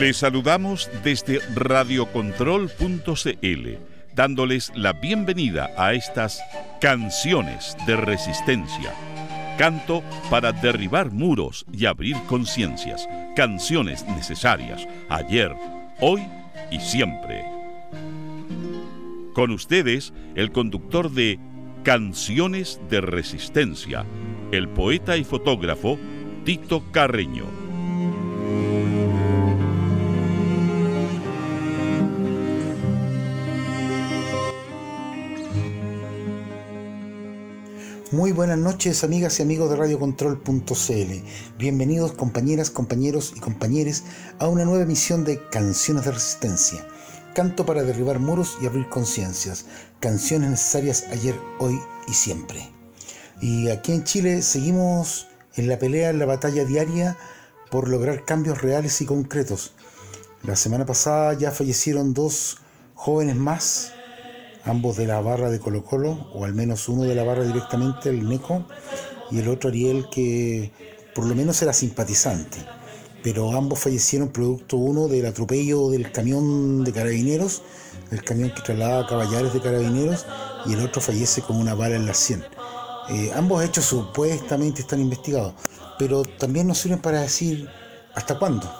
Les saludamos desde radiocontrol.cl, dándoles la bienvenida a estas canciones de resistencia. Canto para derribar muros y abrir conciencias. Canciones necesarias, ayer, hoy y siempre. Con ustedes, el conductor de Canciones de Resistencia, el poeta y fotógrafo Tito Carreño. Muy buenas noches amigas y amigos de radiocontrol.cl. Bienvenidos compañeras, compañeros y compañeres a una nueva emisión de Canciones de Resistencia. Canto para derribar muros y abrir conciencias. Canciones necesarias ayer, hoy y siempre. Y aquí en Chile seguimos en la pelea, en la batalla diaria por lograr cambios reales y concretos. La semana pasada ya fallecieron dos jóvenes más ambos de la barra de Colo Colo, o al menos uno de la barra directamente, el Neco, y el otro Ariel que por lo menos era simpatizante. Pero ambos fallecieron producto uno del atropello del camión de carabineros, el camión que trasladaba caballares de carabineros, y el otro fallece con una bala en la sien. Eh, ambos hechos supuestamente están investigados, pero también nos sirven para decir hasta cuándo,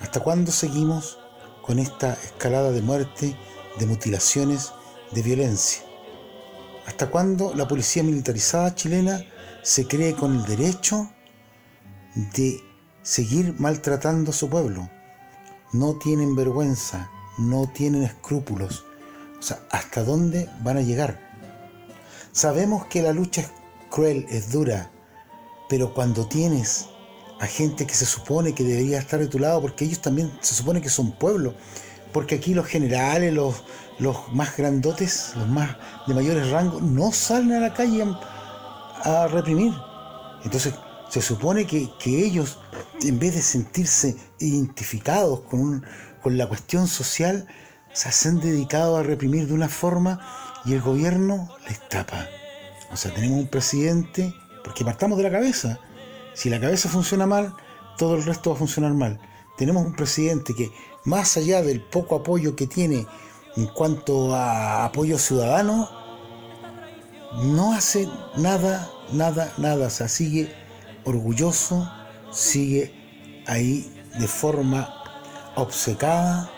hasta cuándo seguimos con esta escalada de muerte, de mutilaciones de violencia. ¿Hasta cuándo la policía militarizada chilena se cree con el derecho de seguir maltratando a su pueblo? No tienen vergüenza, no tienen escrúpulos. O sea, ¿hasta dónde van a llegar? Sabemos que la lucha es cruel, es dura, pero cuando tienes a gente que se supone que debería estar de tu lado, porque ellos también se supone que son pueblo, porque aquí los generales, los, los más grandotes, los más de mayores rangos, no salen a la calle a, reprimir. Entonces, se supone que, ellos, en vez de sentirse identificados con, con la cuestión social, se han dedicado a reprimir de una forma y el gobierno les tapa. O sea, tenemos un presidente, porque partamos de la cabeza. Si la cabeza funciona mal, todo el resto va a funcionar mal. Tenemos un presidente que, más allá del poco apoyo que tiene en cuanto a apoyo ciudadano, no hace nada, nada, nada. O sea, sigue orgulloso, sigue ahí de forma obcecada,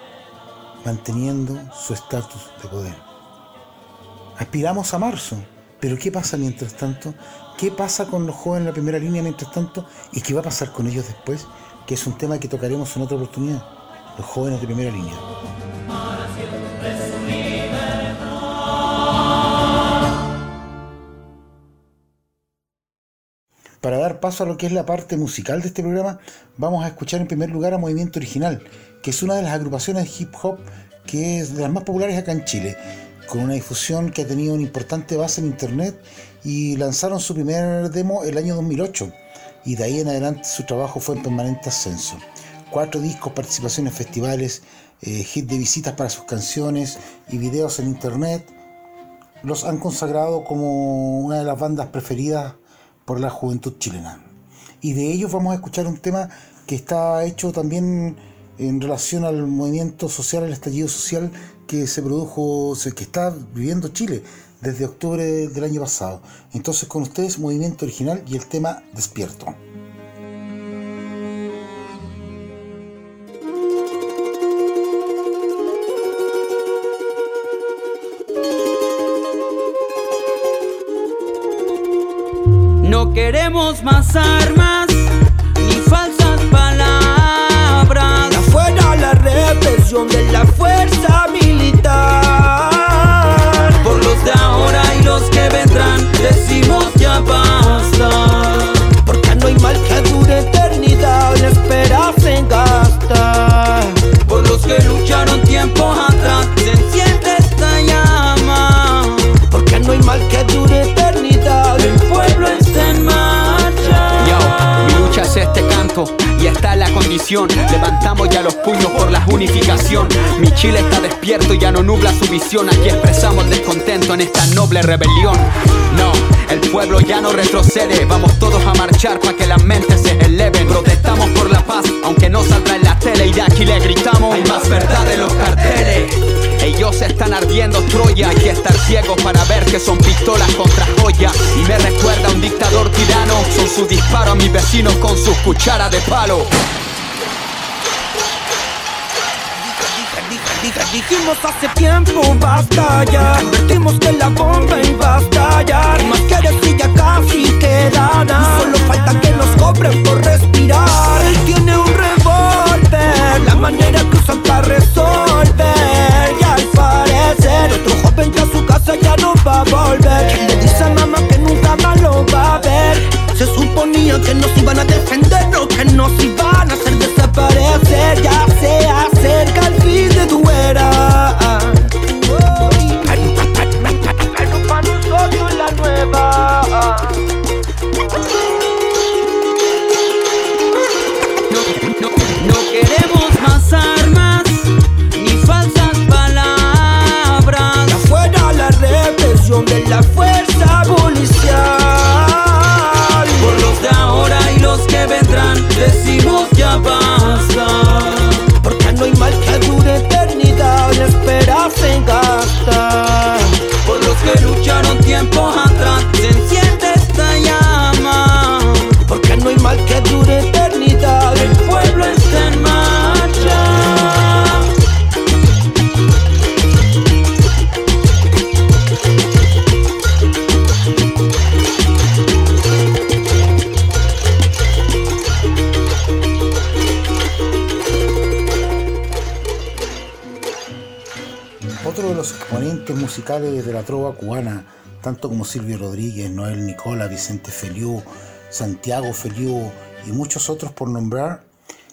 manteniendo su estatus de poder. Aspiramos a marzo, pero ¿qué pasa mientras tanto? ¿Qué pasa con los jóvenes en la primera línea mientras tanto? ¿Y qué va a pasar con ellos después? Que es un tema que tocaremos en otra oportunidad. Los jóvenes de primera línea. Para dar paso a lo que es la parte musical de este programa, vamos a escuchar en primer lugar a Movimiento Original, que es una de las agrupaciones de hip hop que es de las más populares acá en Chile, con una difusión que ha tenido una importante base en internet y lanzaron su primer demo el año 2008 y de ahí en adelante su trabajo fue en permanente ascenso. Cuatro discos, participaciones en festivales, eh, hit de visitas para sus canciones y videos en internet los han consagrado como una de las bandas preferidas por la juventud chilena. Y de ellos vamos a escuchar un tema que está hecho también en relación al movimiento social, al estallido social que se produjo, que está viviendo Chile desde octubre del año pasado. Entonces con ustedes Movimiento Original y el tema Despierto. No queremos más armas ni falsas palabras. Afuera la represión de la fuerza militar. Por los de ahora y los que vendrán, decimos ya basta. Levantamos ya los puños por la unificación. Mi Chile está despierto y ya no nubla su visión. Aquí expresamos descontento en esta noble rebelión. No, el pueblo ya no retrocede. Vamos todos a marchar para que las mentes se eleven. Protestamos por la paz, aunque no saldrá en la tele y de aquí le gritamos Hay más verdad de los carteles ellos están ardiendo Troya, hay que estar ciego para ver que son pistolas contra joya. Y me recuerda a un dictador tirano, son su disparo a mis vecinos con sus cucharas de palo. Dijimos hace tiempo basta ya que la bomba iba a estallar Más que decir ya casi queda nada. Solo falta que nos cobren por respirar. Él tiene un revólver La manera que usan para resolver. Y al parecer Otro joven que a su casa ya no va a volver. Le dice a mamá que nunca más lo va a ver. Se suponía que nos iban a defender No que nos iban a hacer desaparecer. Ya trova cubana, tanto como Silvio Rodríguez, Noel Nicola, Vicente Feliú, Santiago Feliú y muchos otros por nombrar,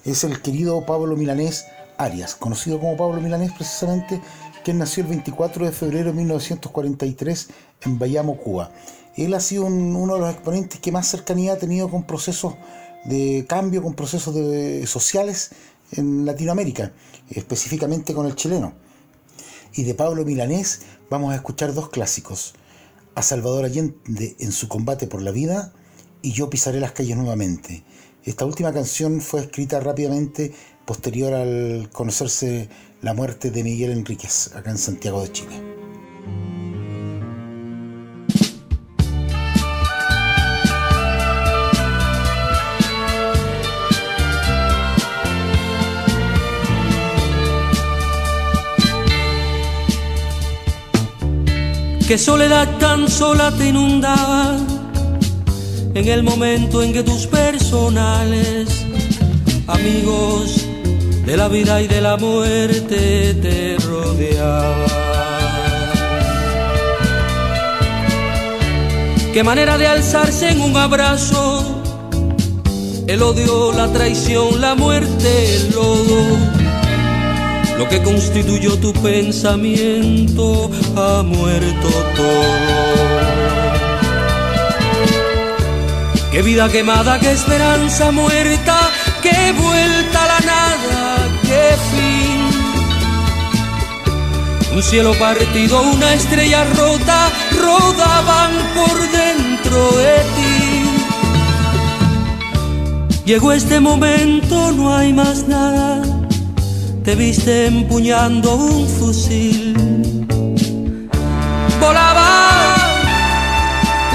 es el querido Pablo Milanés Arias, conocido como Pablo Milanés precisamente, quien nació el 24 de febrero de 1943 en Bayamo, Cuba. Él ha sido un- uno de los exponentes que más cercanía ha tenido con procesos de cambio, con procesos de- sociales en Latinoamérica, específicamente con el chileno. Y de Pablo Milanés vamos a escuchar dos clásicos. A Salvador Allende en su combate por la vida y Yo pisaré las calles nuevamente. Esta última canción fue escrita rápidamente posterior al conocerse la muerte de Miguel Enríquez acá en Santiago de Chile. Qué soledad tan sola te inundaba en el momento en que tus personales amigos de la vida y de la muerte te rodeaban. Qué manera de alzarse en un abrazo, el odio, la traición, la muerte, el lodo lo que constituyó tu pensamiento ha muerto todo. Qué vida quemada, qué esperanza muerta, qué vuelta a la nada, qué fin. Un cielo partido, una estrella rota, rodaban por dentro de ti. Llegó este momento, no hay más nada te viste empuñando un fusil. Volaba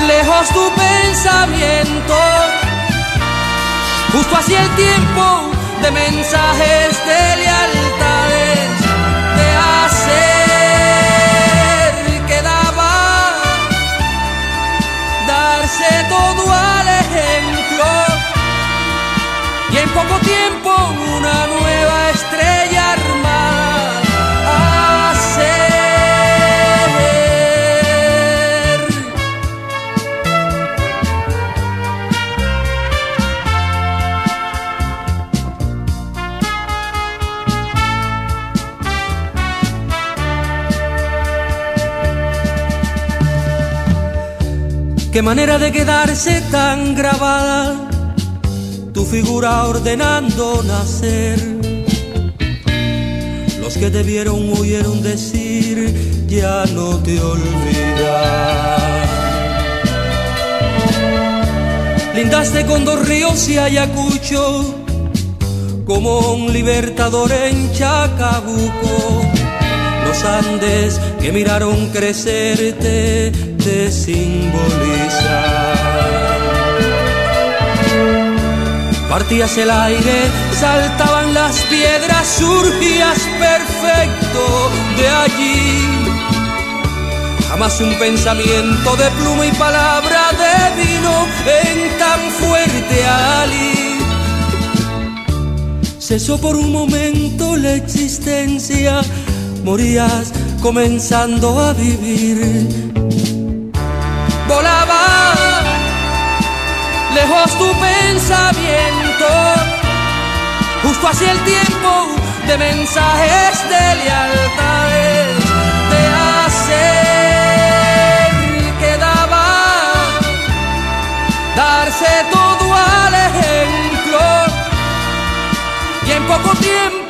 lejos tu pensamiento, justo hacia el tiempo de mensajes de lealtades, de hacer quedaba darse todo al ejemplo y en poco tiempo una nueva Qué manera de quedarse tan grabada tu figura ordenando nacer. Los que te vieron oyeron decir, ya no te olvidas. Lindaste con dos ríos y Ayacucho, como un libertador en Chacabuco. Los Andes que miraron crecerte te simbolizan. Partías el aire, saltaban las piedras, surgías perfecto de allí. Jamás un pensamiento de pluma y palabra de vino en tan fuerte ali. Cesó por un momento la existencia, morías comenzando a vivir. Lejos tu pensamiento, justo hacia el tiempo de mensajes de lealtades, de hacer quedaba darse todo al ejemplo. Y en poco tiempo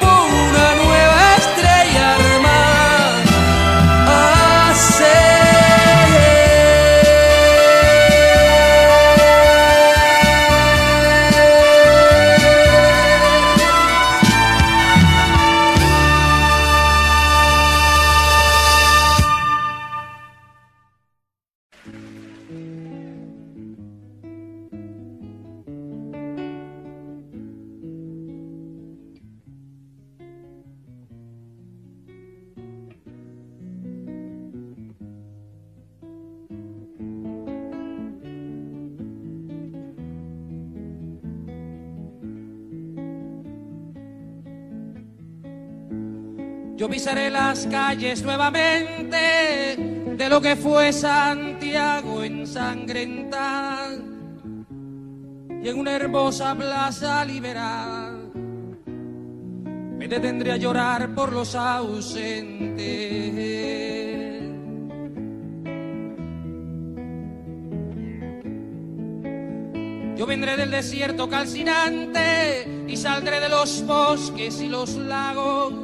Yo pisaré las calles nuevamente de lo que fue Santiago ensangrentada y en una hermosa plaza liberada me detendré a llorar por los ausentes. Yo vendré del desierto calcinante y saldré de los bosques y los lagos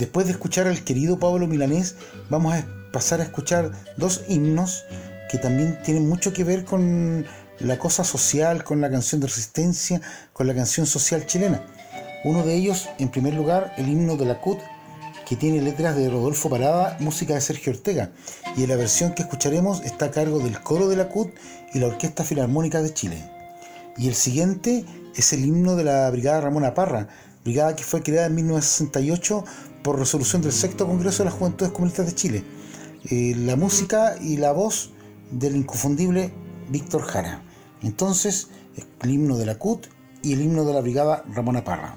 Después de escuchar al querido Pablo Milanés, vamos a pasar a escuchar dos himnos que también tienen mucho que ver con la cosa social, con la canción de resistencia, con la canción social chilena. Uno de ellos, en primer lugar, el himno de la CUT, que tiene letras de Rodolfo Parada, música de Sergio Ortega, y en la versión que escucharemos está a cargo del coro de la CUT y la Orquesta Filarmónica de Chile. Y el siguiente es el himno de la Brigada Ramona Parra, brigada que fue creada en 1968 por resolución del sexto Congreso de las Juventudes Comunistas de Chile. Eh, la música y la voz del inconfundible Víctor Jara. Entonces, el himno de la CUT y el himno de la Brigada Ramona Parra.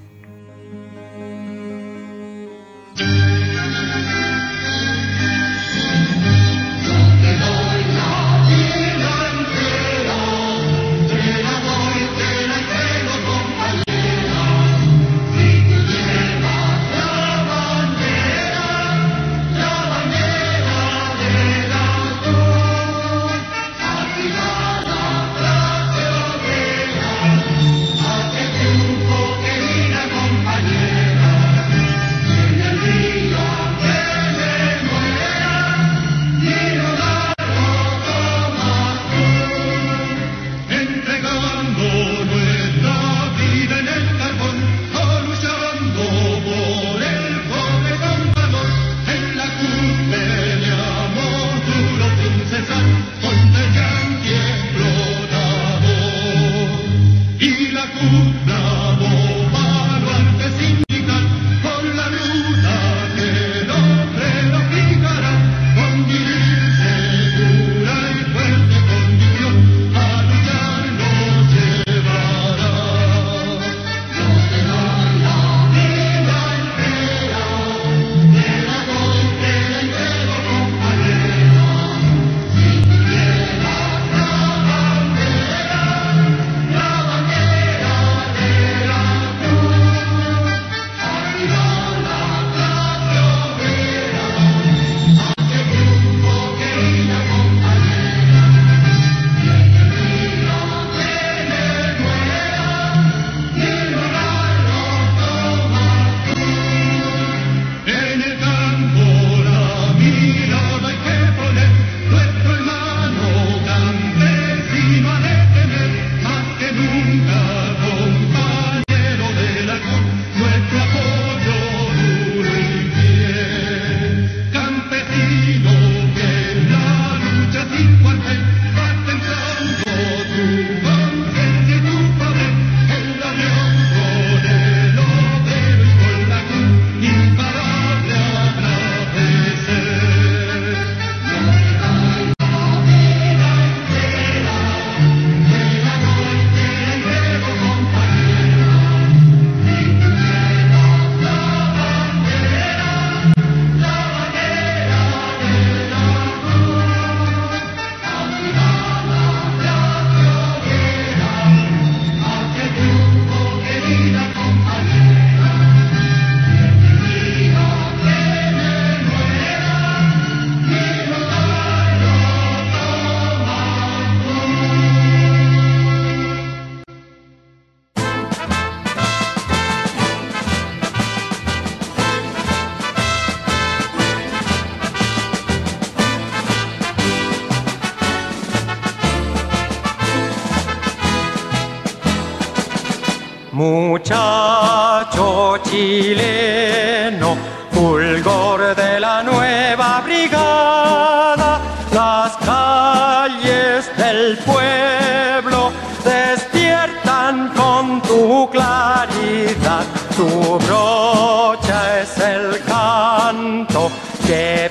Muchacho chileno, fulgor de la nueva brigada, las calles del pueblo despiertan con tu claridad, tu brocha es el canto que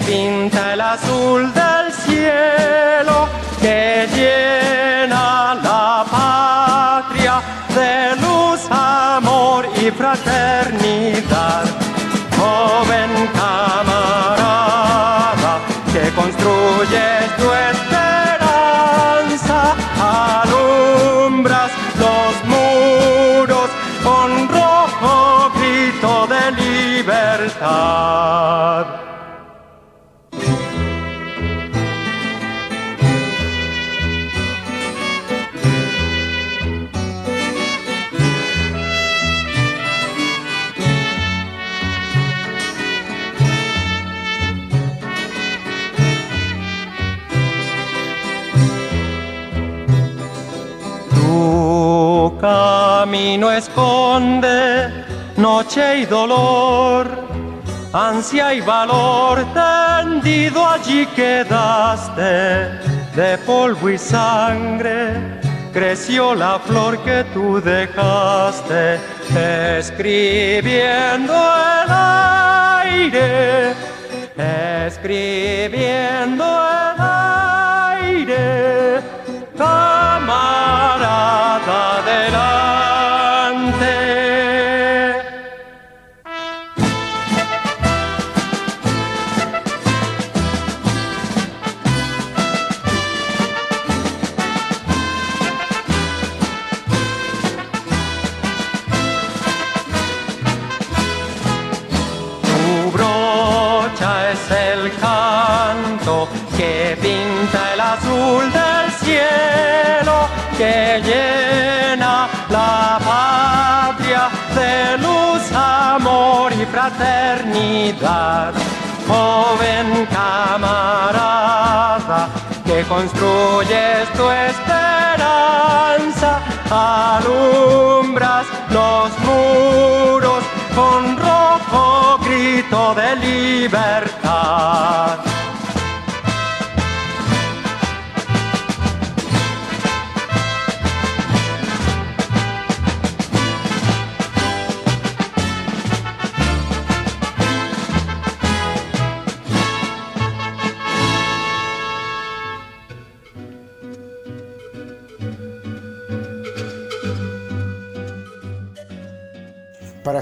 noche y dolor, ansia y valor, tendido allí quedaste, de polvo y sangre, creció la flor que tú dejaste, escribiendo el aire, escribiendo el aire, fraternidad. Joven camarada, que construyes tu esperanza, alumbras los muros con rojo grito de libertad.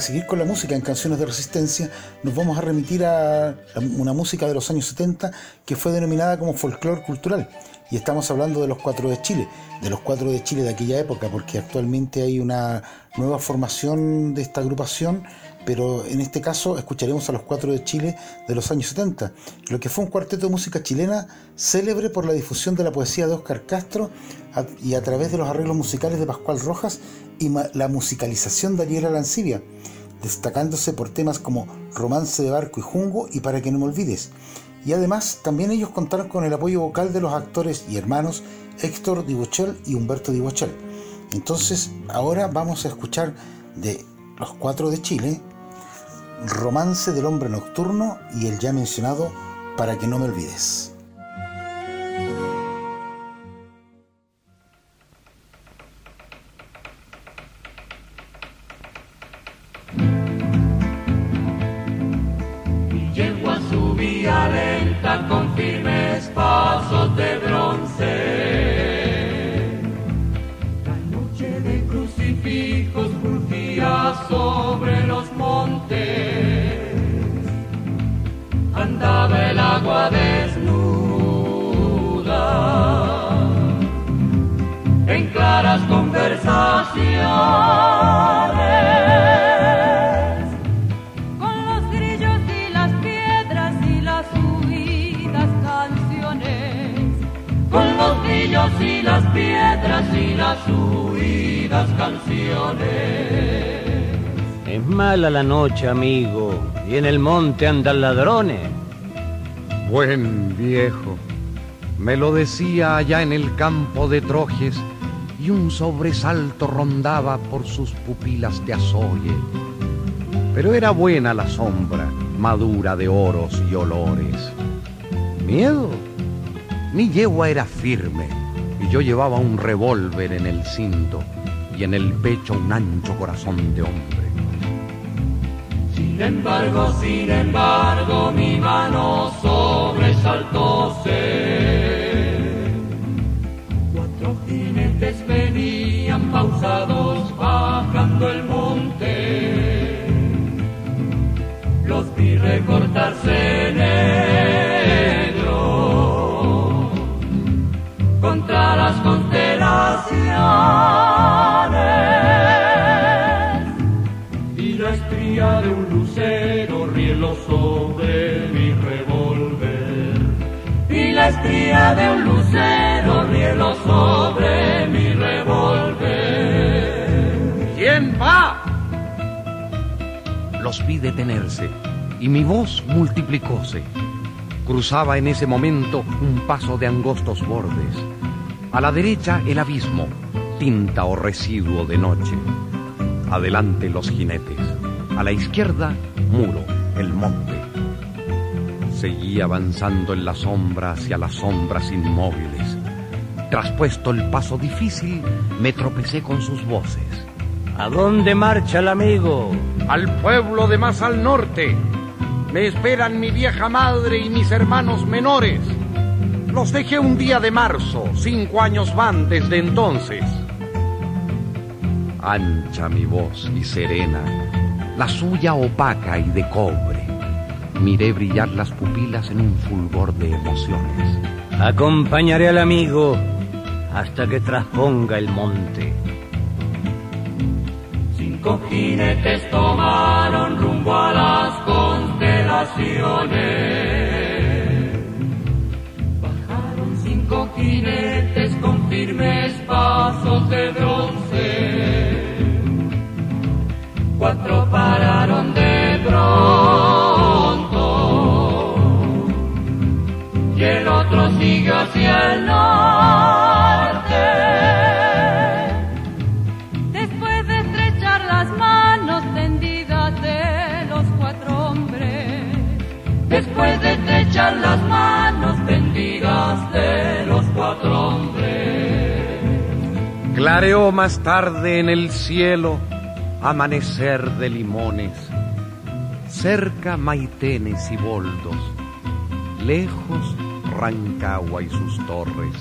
Seguir con la música en canciones de resistencia, nos vamos a remitir a una música de los años 70 que fue denominada como folclore cultural. Y estamos hablando de los cuatro de Chile, de los cuatro de Chile de aquella época, porque actualmente hay una nueva formación de esta agrupación, pero en este caso escucharemos a los cuatro de Chile de los años 70, lo que fue un cuarteto de música chilena célebre por la difusión de la poesía de Óscar Castro y a través de los arreglos musicales de Pascual Rojas y la musicalización de Ariel Arancibia, destacándose por temas como Romance de Barco y Jungo y Para que no me olvides. Y además también ellos contaron con el apoyo vocal de los actores y hermanos Héctor Dibochel y Humberto Dibochel. Entonces ahora vamos a escuchar de los cuatro de Chile, Romance del Hombre Nocturno y el ya mencionado Para que no me olvides. Noche, amigo, y en el monte andan ladrones. Buen viejo, me lo decía allá en el campo de Trojes, y un sobresalto rondaba por sus pupilas de azoye. Pero era buena la sombra, madura de oros y olores. ¿Miedo? Mi yegua era firme, y yo llevaba un revólver en el cinto, y en el pecho un ancho corazón de hombre. Sin embargo, sin embargo, mi mano sobresaltóse. Cuatro jinetes venían pausados bajando el monte. Los vi recortarse negro contra las constelaciones de un lucero rielo sobre mi revólver. ¿Quién va? Los vi detenerse y mi voz multiplicóse. Cruzaba en ese momento un paso de angostos bordes. A la derecha el abismo, tinta o residuo de noche. Adelante los jinetes. A la izquierda, muro el monte. Seguí avanzando en la sombra hacia las sombras inmóviles. Traspuesto el paso difícil, me tropecé con sus voces. ¿A dónde marcha el amigo? Al pueblo de más al norte. Me esperan mi vieja madre y mis hermanos menores. Los dejé un día de marzo, cinco años van desde entonces. Ancha mi voz y serena, la suya opaca y de cobre. Miré brillar las pupilas en un fulgor de emociones. Acompañaré al amigo hasta que trasponga el monte. Cinco jinetes tomaron rumbo a las constelaciones. Bajaron cinco jinetes con firmes pasos de bronce cuatro pararon de bronce. contigo hacia el norte. Después de estrechar las manos tendidas de los cuatro hombres, después de estrechar las manos tendidas de los cuatro hombres. Clareó más tarde en el cielo amanecer de limones, cerca maitenes y boldos, lejos Rancagua y sus torres,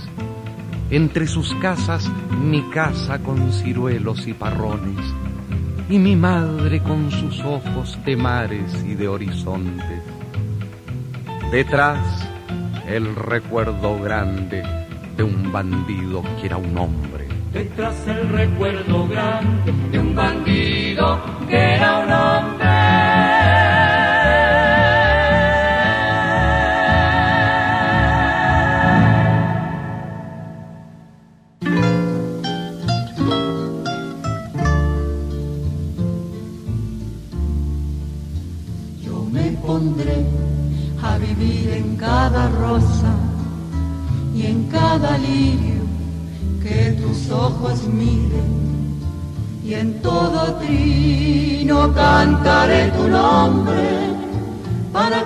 entre sus casas mi casa con ciruelos y parrones, y mi madre con sus ojos de mares y de horizontes. Detrás el recuerdo grande de un bandido que era un hombre. Detrás el recuerdo grande de un bandido que era un hombre.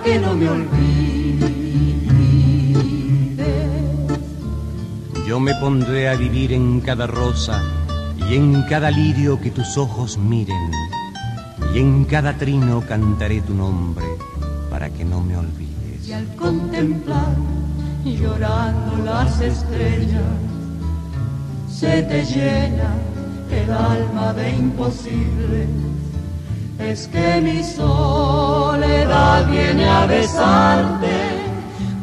Que no me olvides. Yo me pondré a vivir en cada rosa y en cada lirio que tus ojos miren y en cada trino cantaré tu nombre para que no me olvides. Y al contemplar llorando las estrellas, se te llena el alma de imposible. Es que mi soledad viene a besarte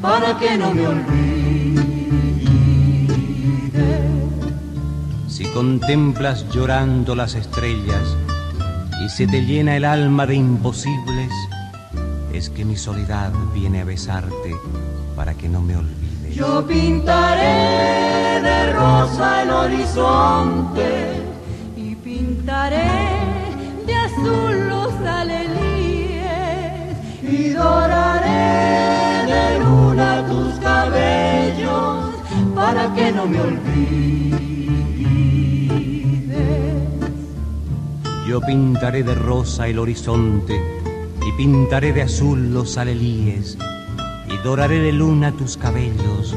para que no me olvides. Si contemplas llorando las estrellas y se te llena el alma de imposibles, es que mi soledad viene a besarte para que no me olvides. Yo pintaré de rosa el horizonte y pintaré que no me olvides. Yo pintaré de rosa el horizonte y pintaré de azul los alelíes y doraré de luna tus cabellos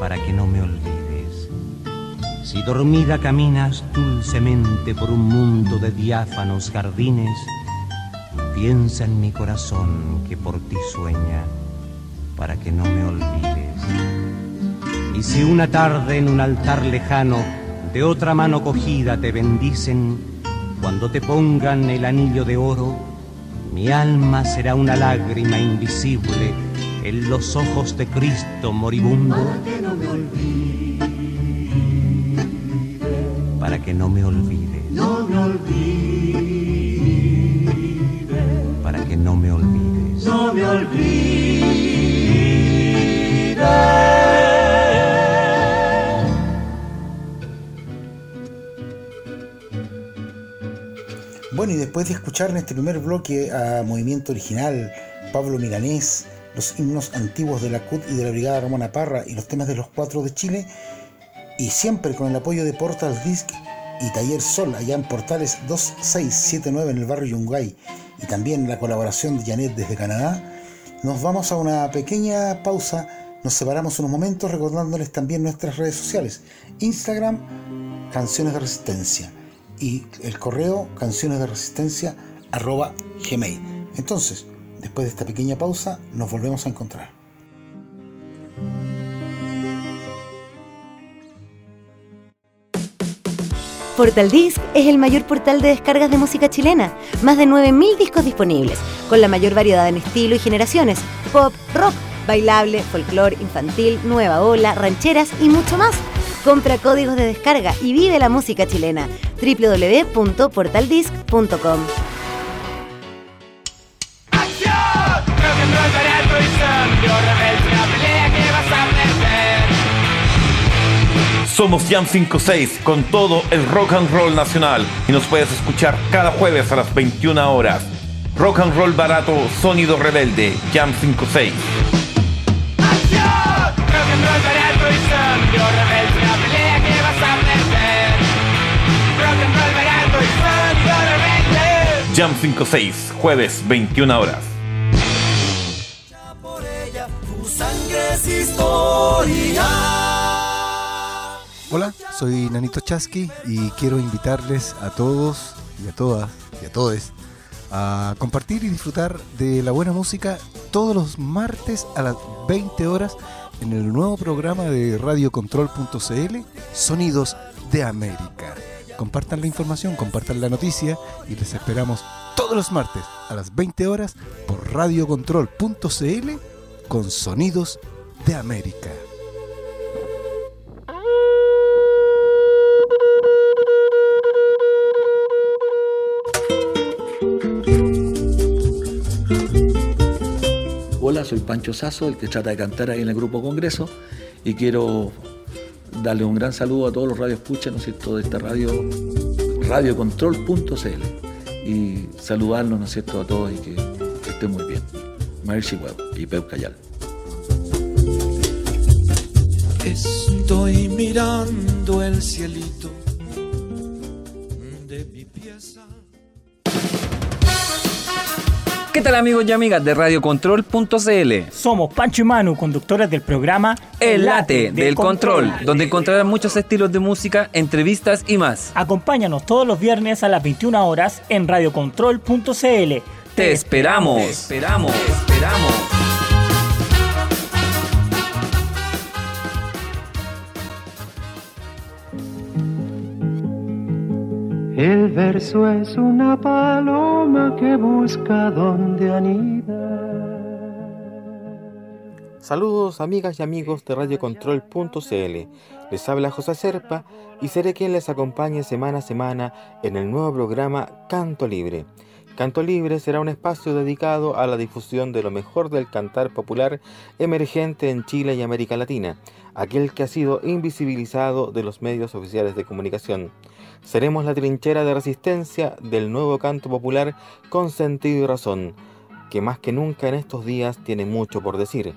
para que no me olvides. Si dormida caminas dulcemente por un mundo de diáfanos jardines, piensa en mi corazón que por ti sueña para que no me olvides. Y si una tarde en un altar lejano de otra mano cogida te bendicen, cuando te pongan el anillo de oro, mi alma será una lágrima invisible en los ojos de Cristo moribundo. Para que no me olvides. Para que no me olvides. No me olvides. Para que no me olvides. No me olvides. Bueno, y después de escuchar en este primer bloque a Movimiento Original, Pablo Milanés, los himnos antiguos de la CUT y de la Brigada Ramona Parra y los temas de los cuatro de Chile, y siempre con el apoyo de Portal Disc y Taller Sol allá en Portales 2679 en el barrio Yungay y también la colaboración de Janet desde Canadá, nos vamos a una pequeña pausa, nos separamos unos momentos recordándoles también nuestras redes sociales, Instagram, Canciones de Resistencia y el correo canciones de resistencia arroba gmail. Entonces, después de esta pequeña pausa, nos volvemos a encontrar. Portal Disc es el mayor portal de descargas de música chilena. Más de 9.000 discos disponibles, con la mayor variedad en estilo y generaciones. Pop, rock, bailable, folclore, infantil, nueva ola, rancheras y mucho más. Compra códigos de descarga y vive la música chilena. www.portaldisc.com Somos Jam 56 con todo el rock and roll nacional y nos puedes escuchar cada jueves a las 21 horas. Rock and roll barato, sonido rebelde, Jam 56. Jam 56, jueves 21 horas. Hola, soy Nanito Chasqui y quiero invitarles a todos y a todas y a todos a compartir y disfrutar de la buena música todos los martes a las 20 horas en el nuevo programa de radiocontrol.cl Sonidos de América. Compartan la información, compartan la noticia y les esperamos todos los martes a las 20 horas por radiocontrol.cl con Sonidos de América. Hola, soy Pancho Sazo, el que trata de cantar ahí en el Grupo Congreso, y quiero darle un gran saludo a todos los radios escucha, ¿no es cierto?, de esta radio, radiocontrol.cl, y saludarlos, ¿no es cierto?, a todos y que, estén muy bien. Web y Pep Cayal. Estoy mirando el cielito ¿Qué tal amigos y amigas de radiocontrol.cl? Somos Pancho y Manu, conductores del programa El Late del, Control, donde encontrarán muchos estilos de música, entrevistas y más. Acompáñanos todos los viernes a las 21 horas en radiocontrol.cl. Te esperamos. Te esperamos. Te esperamos. El verso es una paloma que busca donde anida. Saludos amigas y amigos de radiocontrol.cl. Les habla José Serpa y seré quien les acompañe semana a semana en el nuevo programa Canto Libre. Canto Libre será un espacio dedicado a la difusión de lo mejor del cantar popular emergente en Chile y América Latina, aquel que ha sido invisibilizado de los medios oficiales de comunicación. Seremos la trinchera de resistencia del nuevo canto popular con sentido y razón, que más que nunca en estos días tiene mucho por decir.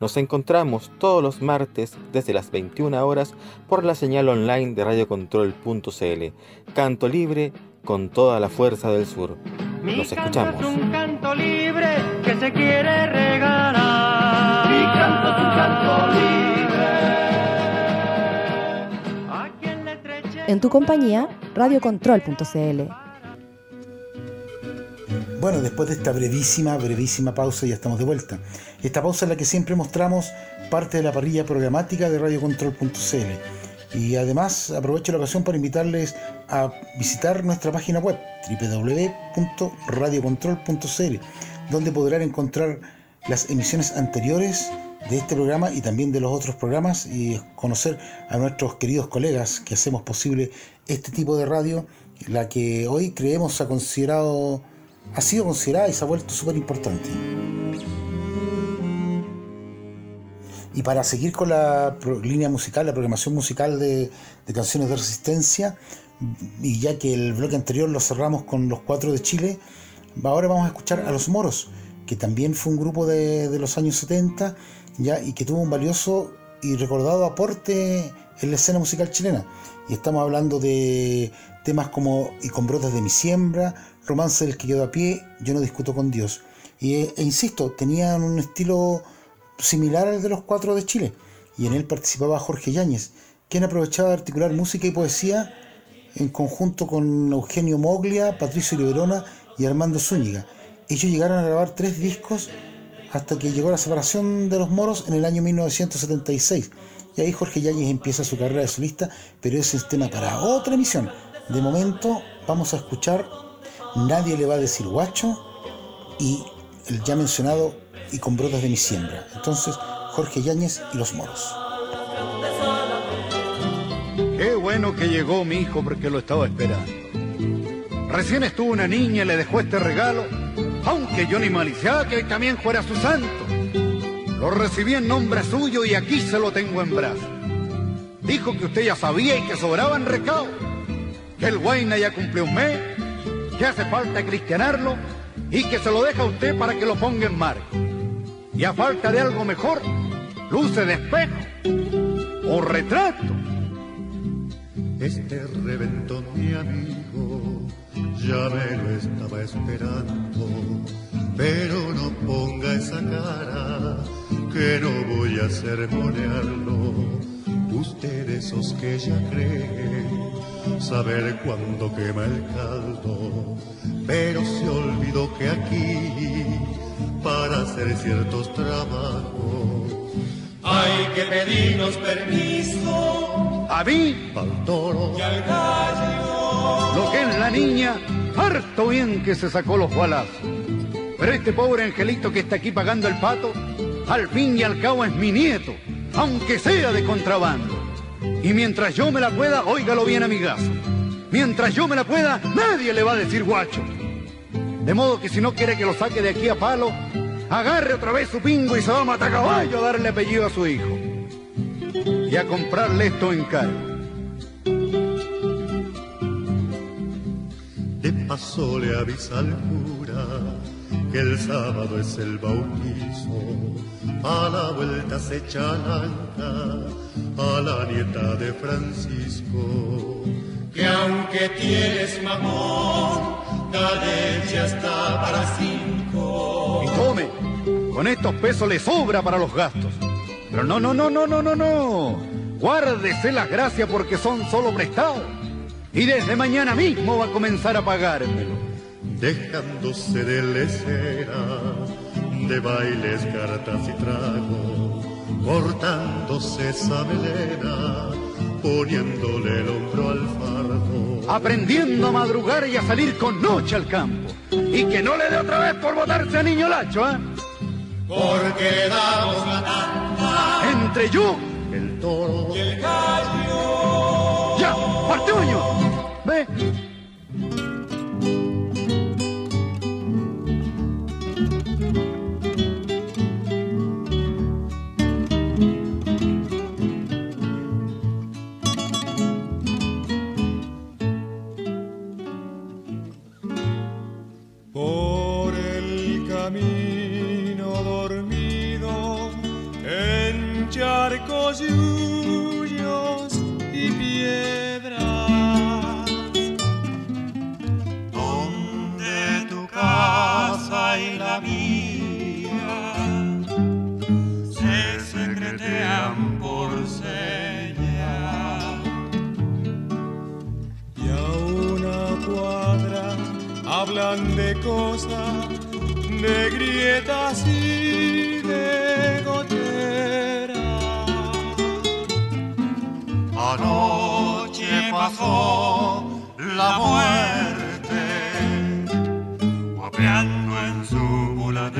Nos encontramos todos los martes desde las 21 horas por la señal online de radiocontrol.cl. Canto libre con toda la fuerza del sur. Nos escuchamos. Es un canto libre que se quiere regalar. Mi canto En tu compañía, radiocontrol.cl. Bueno, después de esta brevísima, brevísima pausa ya estamos de vuelta. Esta pausa es la que siempre mostramos parte de la parrilla programática de radiocontrol.cl. Y además aprovecho la ocasión para invitarles a visitar nuestra página web www.radiocontrol.cl donde podrán encontrar las emisiones anteriores de este programa y también de los otros programas y conocer a nuestros queridos colegas que hacemos posible este tipo de radio, la que hoy creemos ha considerado, ha sido considerada y se ha vuelto súper importante. Y para seguir con la línea musical, la programación musical de, canciones de resistencia, y ya que el bloque anterior lo cerramos con los cuatro de Chile, ahora vamos a escuchar a Los Moros, que también fue un grupo de, de los años 70 ¿ya? y que tuvo un valioso y recordado aporte en la escena musical chilena. Y estamos hablando de temas como Y con brotes de mi siembra, Romance del que quedó a pie, Yo no discuto con Dios. Y, e, e insisto, tenían un estilo similar al de los cuatro de Chile. Y en él participaba Jorge Yáñez, quien aprovechaba de articular música y poesía en conjunto con Eugenio Moglia, Patricio Liberona y Armando Zúñiga. Ellos llegaron a grabar tres discos hasta que llegó la separación de los moros en el año 1976. Y ahí Jorge Yáñez empieza su carrera de solista, pero ese es tema para otra emisión. De momento vamos a escuchar Nadie le va a decir guacho y el ya mencionado y con brotas de mi siembra. Entonces, Jorge Yáñez y los moros. Qué bueno que llegó mi hijo porque lo estaba esperando. Recién estuvo una niña le dejó este regalo, aunque yo ni maliciaba que también fuera su santo. Lo recibí en nombre suyo y aquí se lo tengo en brazos. Dijo que usted ya sabía y que sobraban recao, que el Guayna ya cumplió un mes, que hace falta cristianarlo y que se lo deja a usted para que lo ponga en marco. Y a falta de algo mejor, luce de espejo o retrato. Este reventón, mi amigo, ya me lo estaba esperando. Pero no ponga esa cara, que no voy a sermonearlo. Usted esos que ya creen saber cuándo quema el caldo, pero se olvidó que aquí, para hacer ciertos trabajos, hay que pedirnos permiso A mí, al toro y al gallo. Lo que es la niña, harto bien que se sacó los balazos. Pero este pobre angelito que está aquí pagando el pato, al fin y al cabo es mi nieto, aunque sea de contrabando. Y mientras yo me la pueda, óigalo bien amigazo. Mientras yo me la pueda, nadie le va a decir guacho. De modo que si no quiere que lo saque de aquí a palo, agarre otra vez su pingo y se va a matar caballo a darle apellido a su hijo. Y a comprarle esto en cargo. De paso le avisa al cura que el sábado es el bautizo. A la vuelta se echa a la nieta de Francisco. Que aunque tienes mamón, la leche está para cinco. Y tome, con estos pesos le sobra para los gastos. Pero no, no, no, no, no, no, no. Guárdese las gracias porque son solo prestados. Y desde mañana mismo va a comenzar a pagármelo. dejándose de lecera, de bailes, cartas y tragos, cortándose esa melena, poniéndole el hombro al fardo. Aprendiendo a madrugar y a salir con noche al campo. Y que no le dé otra vez por botarse a niño lacho, ¿eh? Porque le damos la tanda Entre yo, el toro y el gallo. ya, Partuño, Por el camino de cosas, de grietas y de goteras. Anoche pasó la muerte, guapeando en su mula.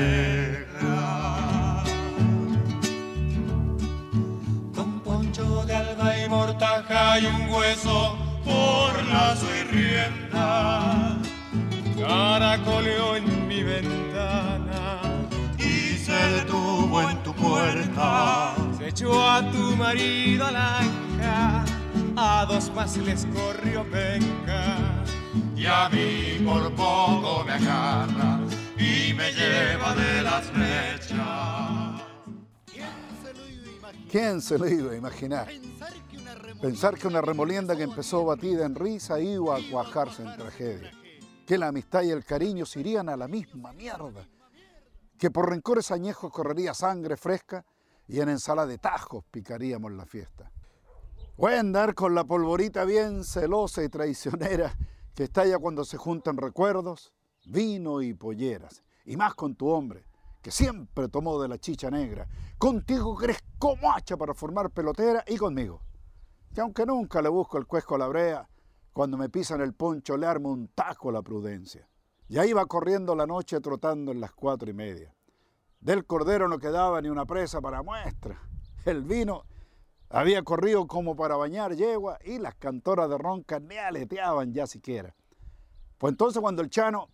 Con poncho de alba y mortaja y un hueso por lazo y rienda. Caracoleó en mi ventana y se detuvo en tu puerta. Se echó a tu marido a la a dos más les corrió penca. Y a mí por poco me agarra y me lleva de las flechas. ¿Quién se lo iba a imaginar? Pensar que una remolienda que empezó batida en risa iba a cuajarse en tragedia. Que la amistad y el cariño se irían a la misma mierda. Que por rencores añejos correría sangre fresca y en ensalada de tajos picaríamos la fiesta. O andar con la polvorita bien celosa y traicionera que estalla cuando se juntan recuerdos, vino y polleras. Y más con tu hombre, que siempre tomó de la chicha negra. Contigo eres como hacha para formar pelotera y conmigo. Que aunque nunca le busco el cuesco a la brea, cuando me pisan el poncho le armo un taco a la prudencia. Ya iba corriendo la noche trotando en las cuatro y media. Del cordero no quedaba ni una presa para muestra. El vino había corrido como para bañar yegua y las cantoras de ronca ni aleteaban ya siquiera. Pues entonces cuando el chano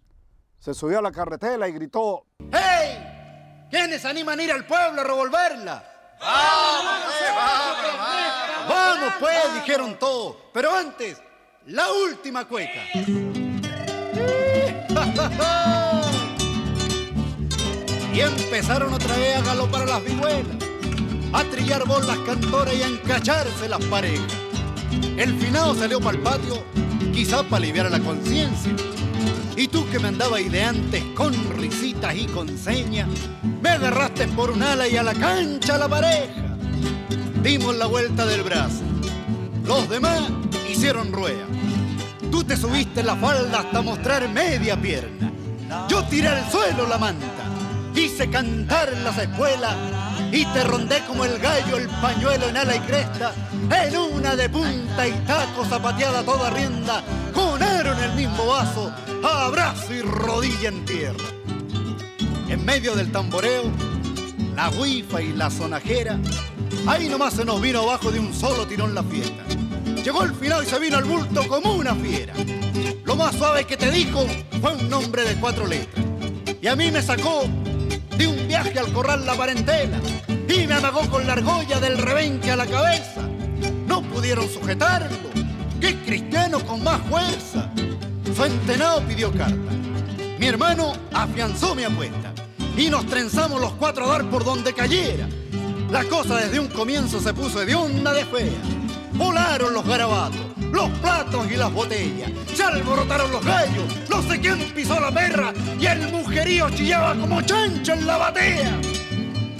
se subió a la carretela y gritó, ¡Hey! ¿Quiénes animan a ir al pueblo a revolverla? ¡Vamos, vamos, vamos! pues, dijeron todos. Pero antes, la última cueca. Y empezaron otra vez a galopar a las vihuelas, a trillar bolas cantoras y a encacharse las parejas. El finado salió para el patio, quizá para aliviar la conciencia. Y tú que me andabas ideantes con risitas y con señas, me agarraste por un ala y a la cancha la pareja. dimos la vuelta del brazo. Los demás hicieron rueda. Tú te subiste la falda hasta mostrar media pierna. Yo tiré al suelo la manta, hice cantar en las escuelas y te rondé como el gallo el pañuelo en ala y cresta, en una de punta y taco zapateada toda rienda, con aro en el mismo vaso, abrazo y rodilla en tierra. En medio del tamboreo, la guifa y la sonajera, ahí nomás se nos vino abajo de un solo tirón la fiesta. Llegó el final y se vino al bulto como una fiera. Lo más suave que te dijo fue un nombre de cuatro letras. Y a mí me sacó de un viaje al corral la parentela y me amagó con la argolla del rebenque a la cabeza. No pudieron sujetarlo. ¡Qué cristiano con más fuerza! Su entenado pidió carta. Mi hermano afianzó mi apuesta y nos trenzamos los cuatro a dar por donde cayera. La cosa desde un comienzo se puso de onda de fea. Volaron los garabatos, los platos y las botellas. Se alborotaron los gallos, no sé quién pisó la perra y el mujerío chillaba como chancho en la batea.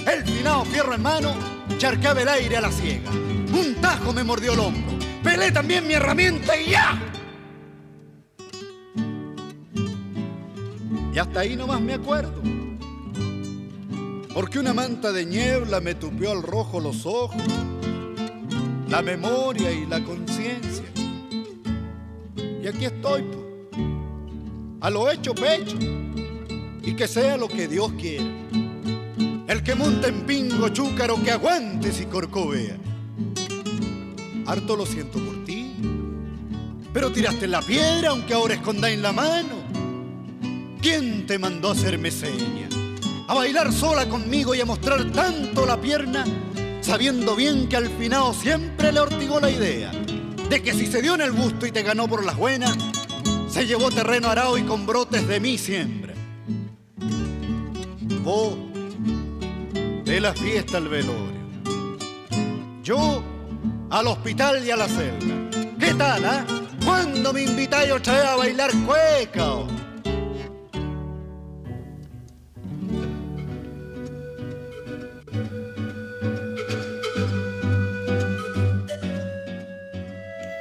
El finado fierro en mano charcaba el aire a la ciega. Un tajo me mordió el hombro. Pelé también mi herramienta y ya. Y hasta ahí nomás me acuerdo. Porque una manta de niebla me tupió al rojo los ojos, la memoria y la conciencia. Y aquí estoy, a lo hecho pecho, y que sea lo que Dios quiera. El que monta en pingo chúcaro que aguante si corcovea. Harto lo siento por ti, pero tiraste la piedra aunque ahora escondáis la mano. ¿Quién te mandó a hacerme seña? A bailar sola conmigo y a mostrar tanto la pierna, sabiendo bien que al finado siempre le ortigó la idea de que si se dio en el gusto y te ganó por las buenas, se llevó terreno arao y con brotes de mí siempre. Vos, de la fiesta al velorio. Yo, al hospital y a la celda. ¿Qué tal, ah? ¿Cuándo me invitáis otra vez a bailar cueca?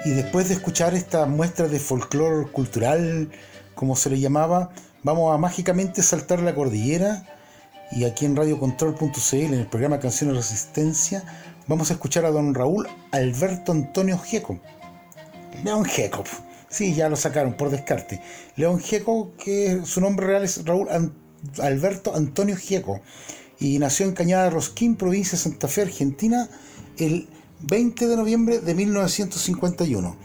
Y después de escuchar esta muestra de folclore cultural, como se le llamaba, vamos a mágicamente saltar la cordillera y aquí en radiocontrol.cl, en el programa Canciones Resistencia, vamos a escuchar a don Raúl Alberto Antonio Gieco. León Gieco, sí, ya lo sacaron por descarte. León Gieco, que su nombre real es Raúl Alberto Antonio Gieco, y nació en Cañada Rosquín, provincia de Santa Fe, Argentina, el 20 de noviembre de 1951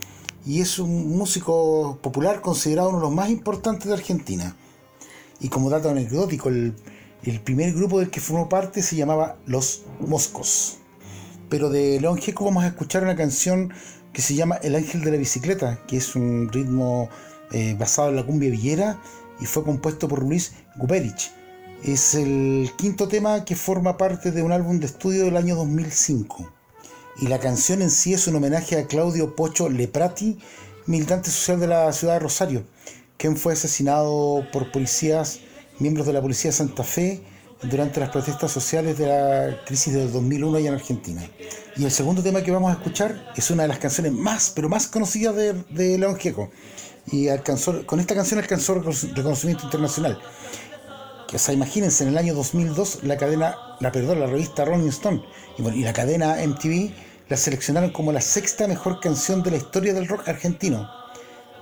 y es un músico popular considerado uno de los más importantes de Argentina. Y como dato anecdótico, el, primer grupo del que formó parte se llamaba Los Moscos. Pero de León Gieco vamos a escuchar una canción que se llama El Ángel de la Bicicleta, que es un ritmo eh, basado en la cumbia villera y fue compuesto por Luis Guperich. Es el quinto tema que forma parte de un álbum de estudio del año 2005 y la canción en sí es un homenaje a Claudio Pocho Leprati, militante social de la ciudad de Rosario, quien fue asesinado por policías, miembros de la Policía de Santa Fe, durante las protestas sociales de la crisis del 2001 allá en Argentina. Y el segundo tema que vamos a escuchar es una de las canciones más, pero más conocidas de, de León Gieco. Y alcanzó, con esta canción alcanzó recono- reconocimiento internacional. O sea, imagínense, en el año 2002 la cadena, la perdón, la revista Rolling Stone y, bueno, y la cadena MTV la seleccionaron como la sexta mejor canción de la historia del rock argentino.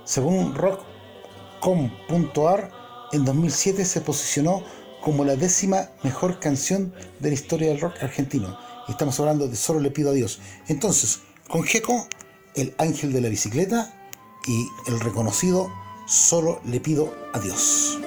Según rock.com.ar, en 2007 se posicionó como la décima mejor canción de la historia del rock argentino. Estamos hablando de Solo le pido a Dios. Entonces, con Geco, el ángel de la bicicleta y el reconocido Solo le pido a Dios.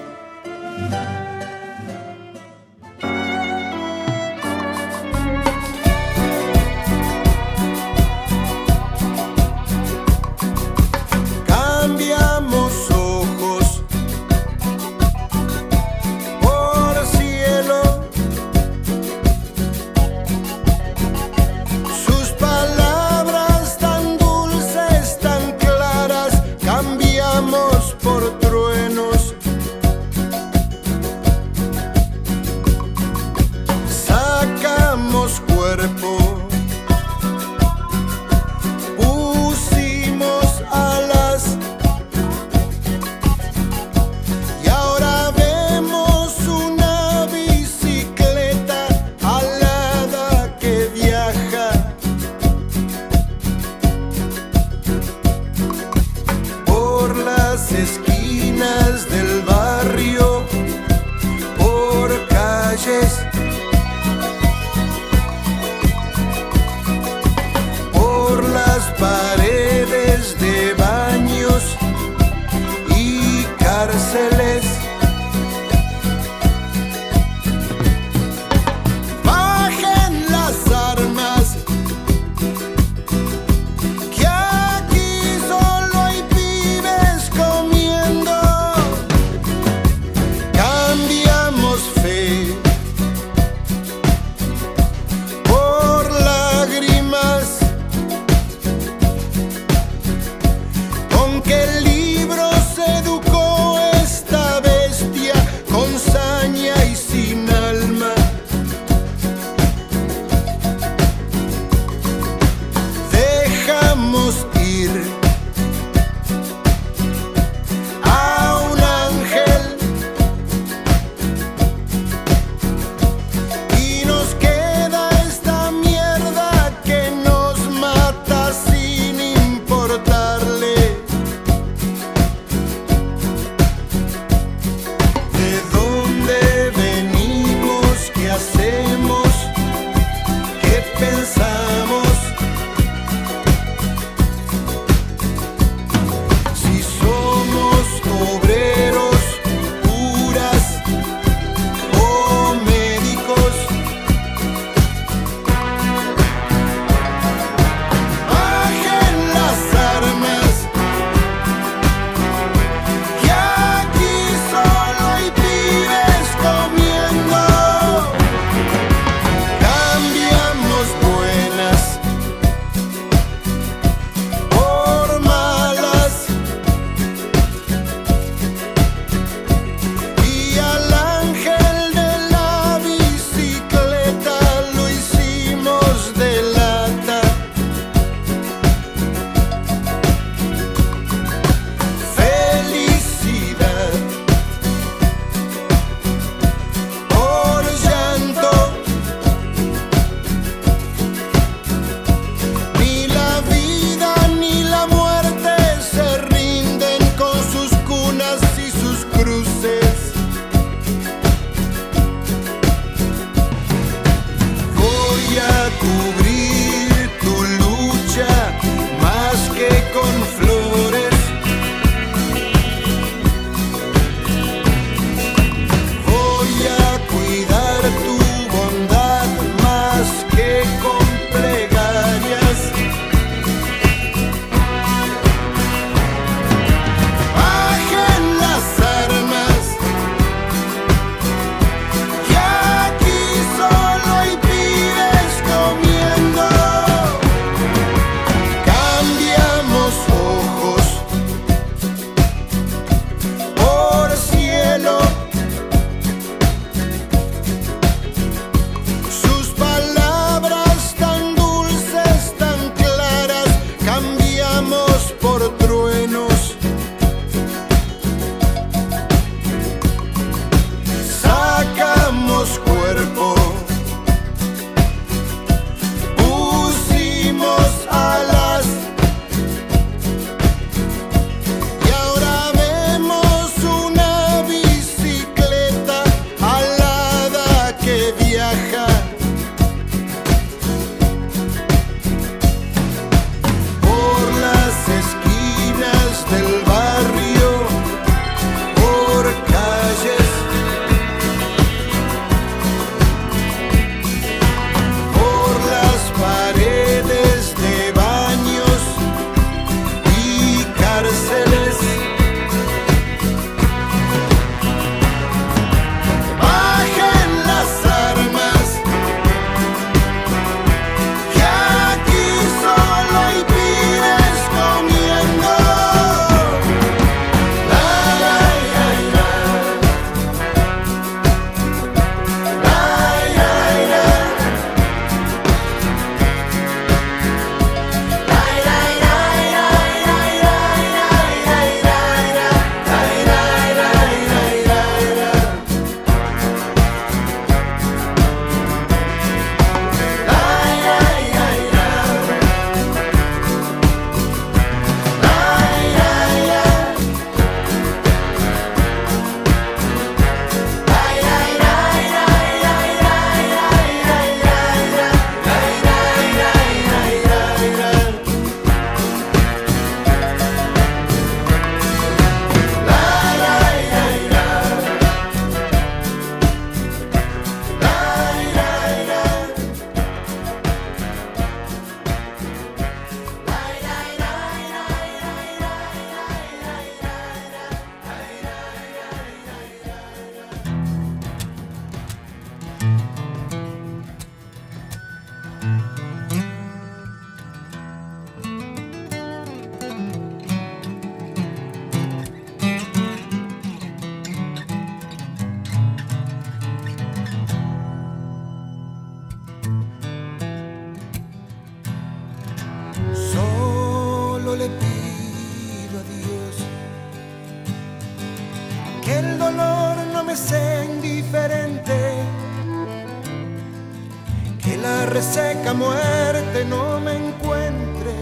Muerte no me encuentre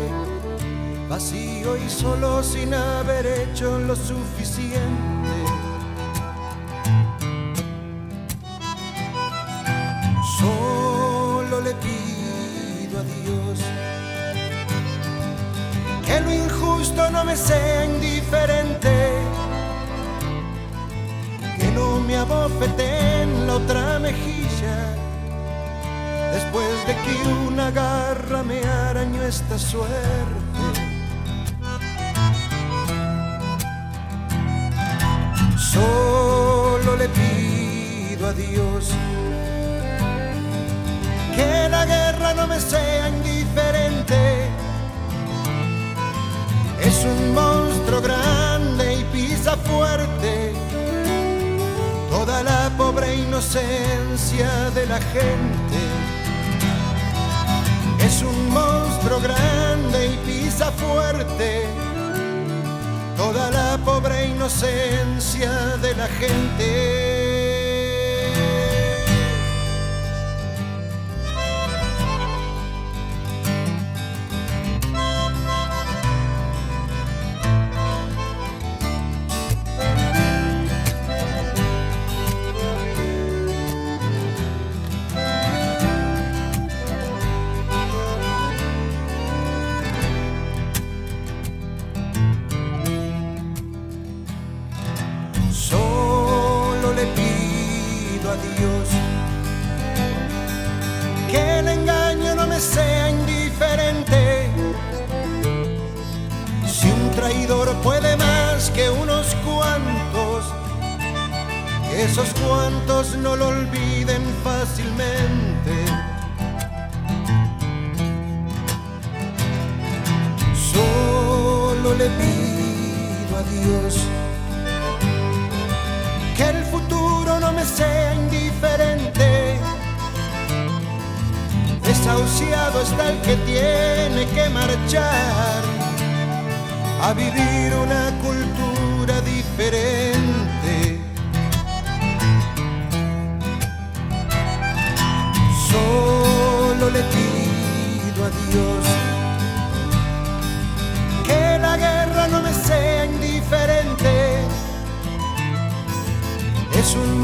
vacío y solo sin haber hecho lo suficiente. Solo le pido a Dios que lo injusto no me sea indiferente, que no me abofete en la otra mejilla, que una garra me arañó esta suerte. Solo le pido a Dios que la guerra no me sea indiferente. Es un monstruo grande y pisa fuerte toda la pobre inocencia de la gente. Grande y pisa fuerte toda la pobre inocencia de la gente. A Dios que el engaño no me sea indiferente. Si un traidor puede más que unos cuantos, esos cuantos no lo olviden fácilmente. Solo le pido a Dios me sea indiferente. Desahuciado está el que tiene que marchar a vivir una cultura diferente. Solo le pido a Dios que la guerra no me sea indiferente. Es un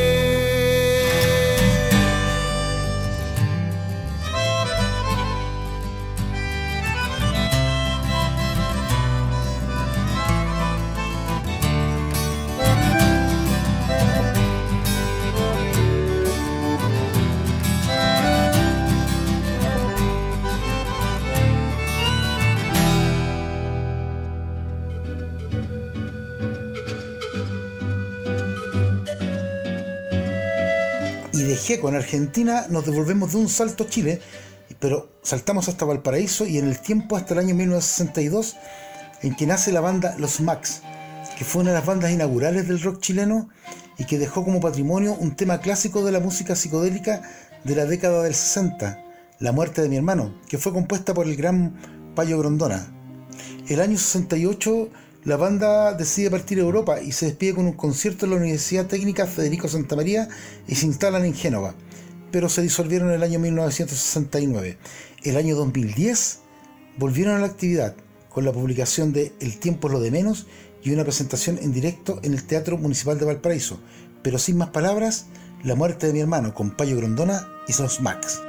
G con Argentina nos devolvemos de un salto a Chile, pero saltamos hasta Valparaíso y en el tiempo hasta el año 1962 en que nace la banda Los Max, que fue una de las bandas inaugurales del rock chileno y que dejó como patrimonio un tema clásico de la música psicodélica de la década del 60, La muerte de mi hermano, que fue compuesta por el gran Payo Grondona. El año 68 la banda decide partir a Europa y se despide con un concierto en la Universidad Técnica Federico Santa María y se instalan en Génova, pero se disolvieron en el año 1969. El año 2010 volvieron a la actividad con la publicación de El tiempo es lo de menos y una presentación en directo en el Teatro Municipal de Valparaíso. Pero sin más palabras, La muerte de mi hermano con Payo Grondona y Los Max.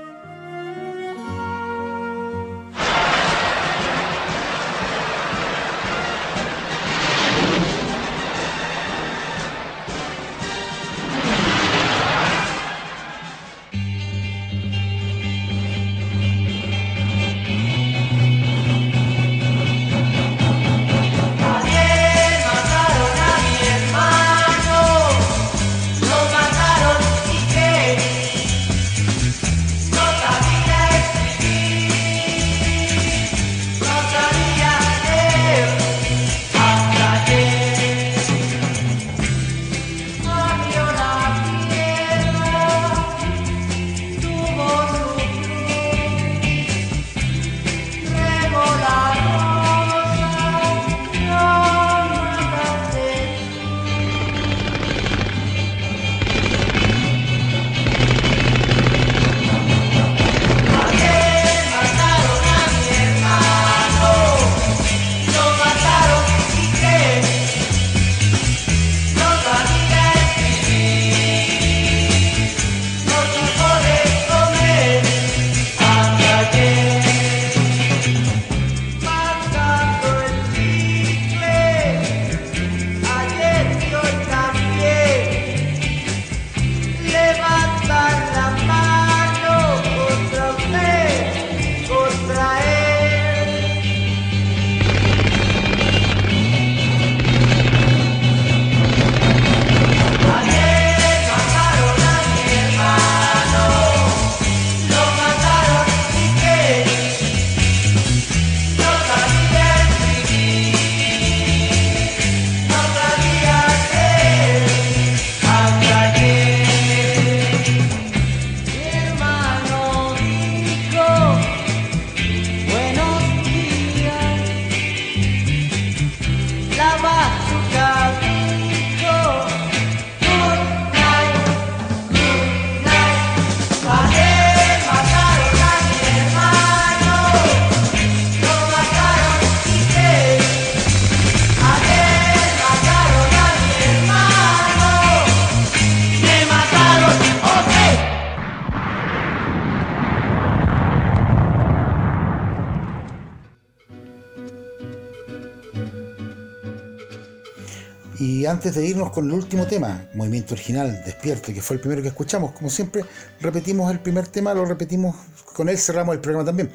Antes de irnos con el último tema, Movimiento Original, Despierto, que fue el primero que escuchamos, como siempre, repetimos el primer tema, lo repetimos, con él cerramos el programa también.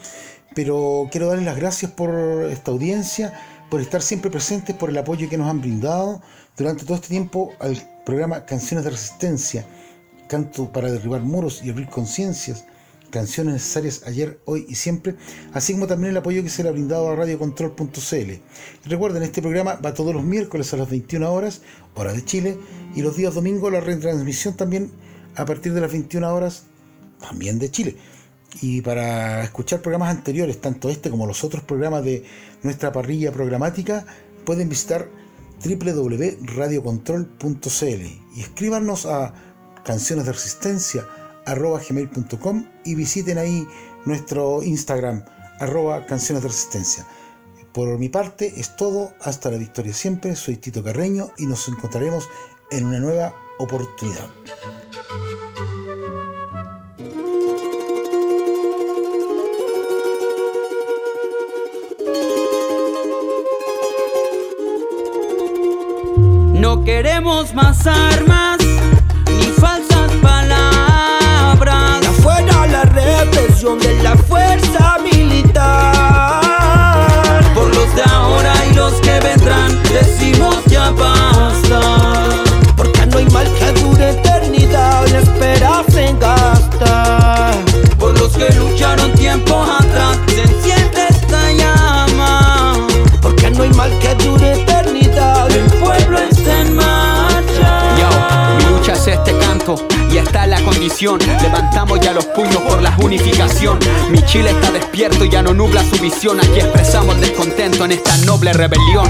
Pero quiero darles las gracias por esta audiencia, por estar siempre presentes, por el apoyo que nos han brindado durante todo este tiempo al programa Canciones de Resistencia, canto para derribar muros y abrir conciencias canciones necesarias ayer, hoy y siempre, así como también el apoyo que se le ha brindado a radiocontrol.cl. Recuerden, este programa va todos los miércoles a las 21 horas, hora de Chile, y los días domingos la retransmisión también a partir de las 21 horas, también de Chile. Y para escuchar programas anteriores, tanto este como los otros programas de nuestra parrilla programática, pueden visitar www.radiocontrol.cl y escríbanos a Canciones de Resistencia arroba gmail.com y visiten ahí nuestro Instagram arroba canciones de resistencia. Por mi parte es todo, hasta la victoria siempre, soy Tito Carreño y nos encontraremos en una nueva oportunidad. No queremos más armas de la fuerza militar. Por los de ahora y los que vendrán, decimos ya basta. Porque no hay mal que dure eternidad, la espera se gasta. Por los que lucharon tiempos atrás, y esta es la condición. Levantamos ya los puños por la unificación. Mi Chile está despierto y ya no nubla su visión. Aquí expresamos descontento en esta noble rebelión.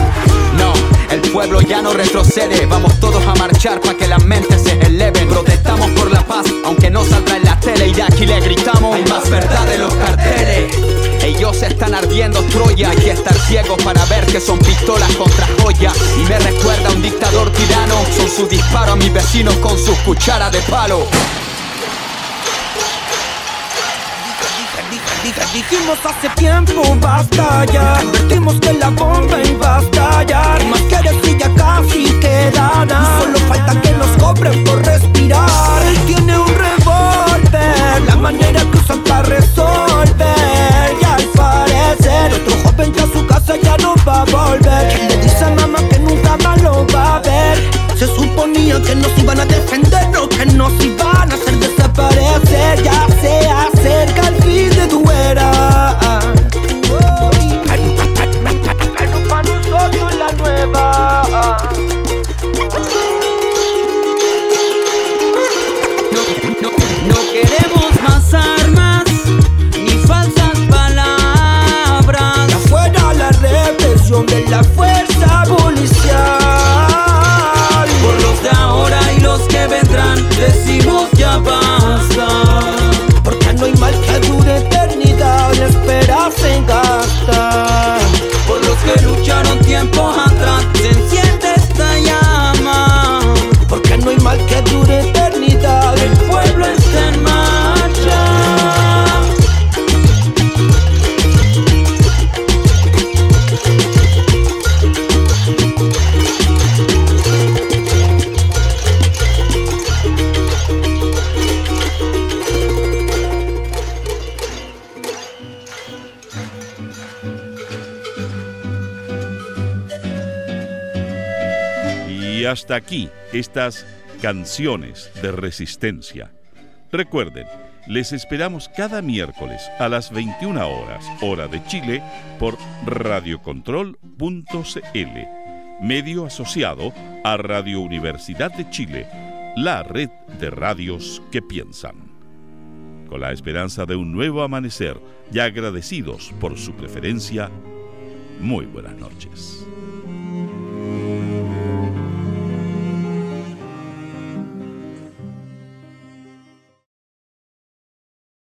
No, el pueblo ya no retrocede. Vamos todos a marchar para que las mentes se eleven. Protestamos por la paz, aunque no saldrá en la tele. Y de aquí le gritamos: Hay más verdad en los carteles. Ellos están ardiendo Troya, que estar ciegos para ver que son pistolas contra joya. Y me recuerda a un dictador tirano, son sus disparos a mis vecinos con sus cucharas de palo. Dijimos hace tiempo basta ya. Advertimos que la bomba iba a estallar Más que decir ya casi queda Solo falta que nos cobren por respirar. Él tiene un revólver La manera que usan para resolver hasta aquí estas canciones de resistencia. Recuerden, les esperamos cada miércoles a las 21 horas, hora de Chile, por radiocontrol.cl, medio asociado a Radio Universidad de Chile, la red de radios que piensan. Con la esperanza de un nuevo amanecer y agradecidos por su preferencia, muy buenas noches.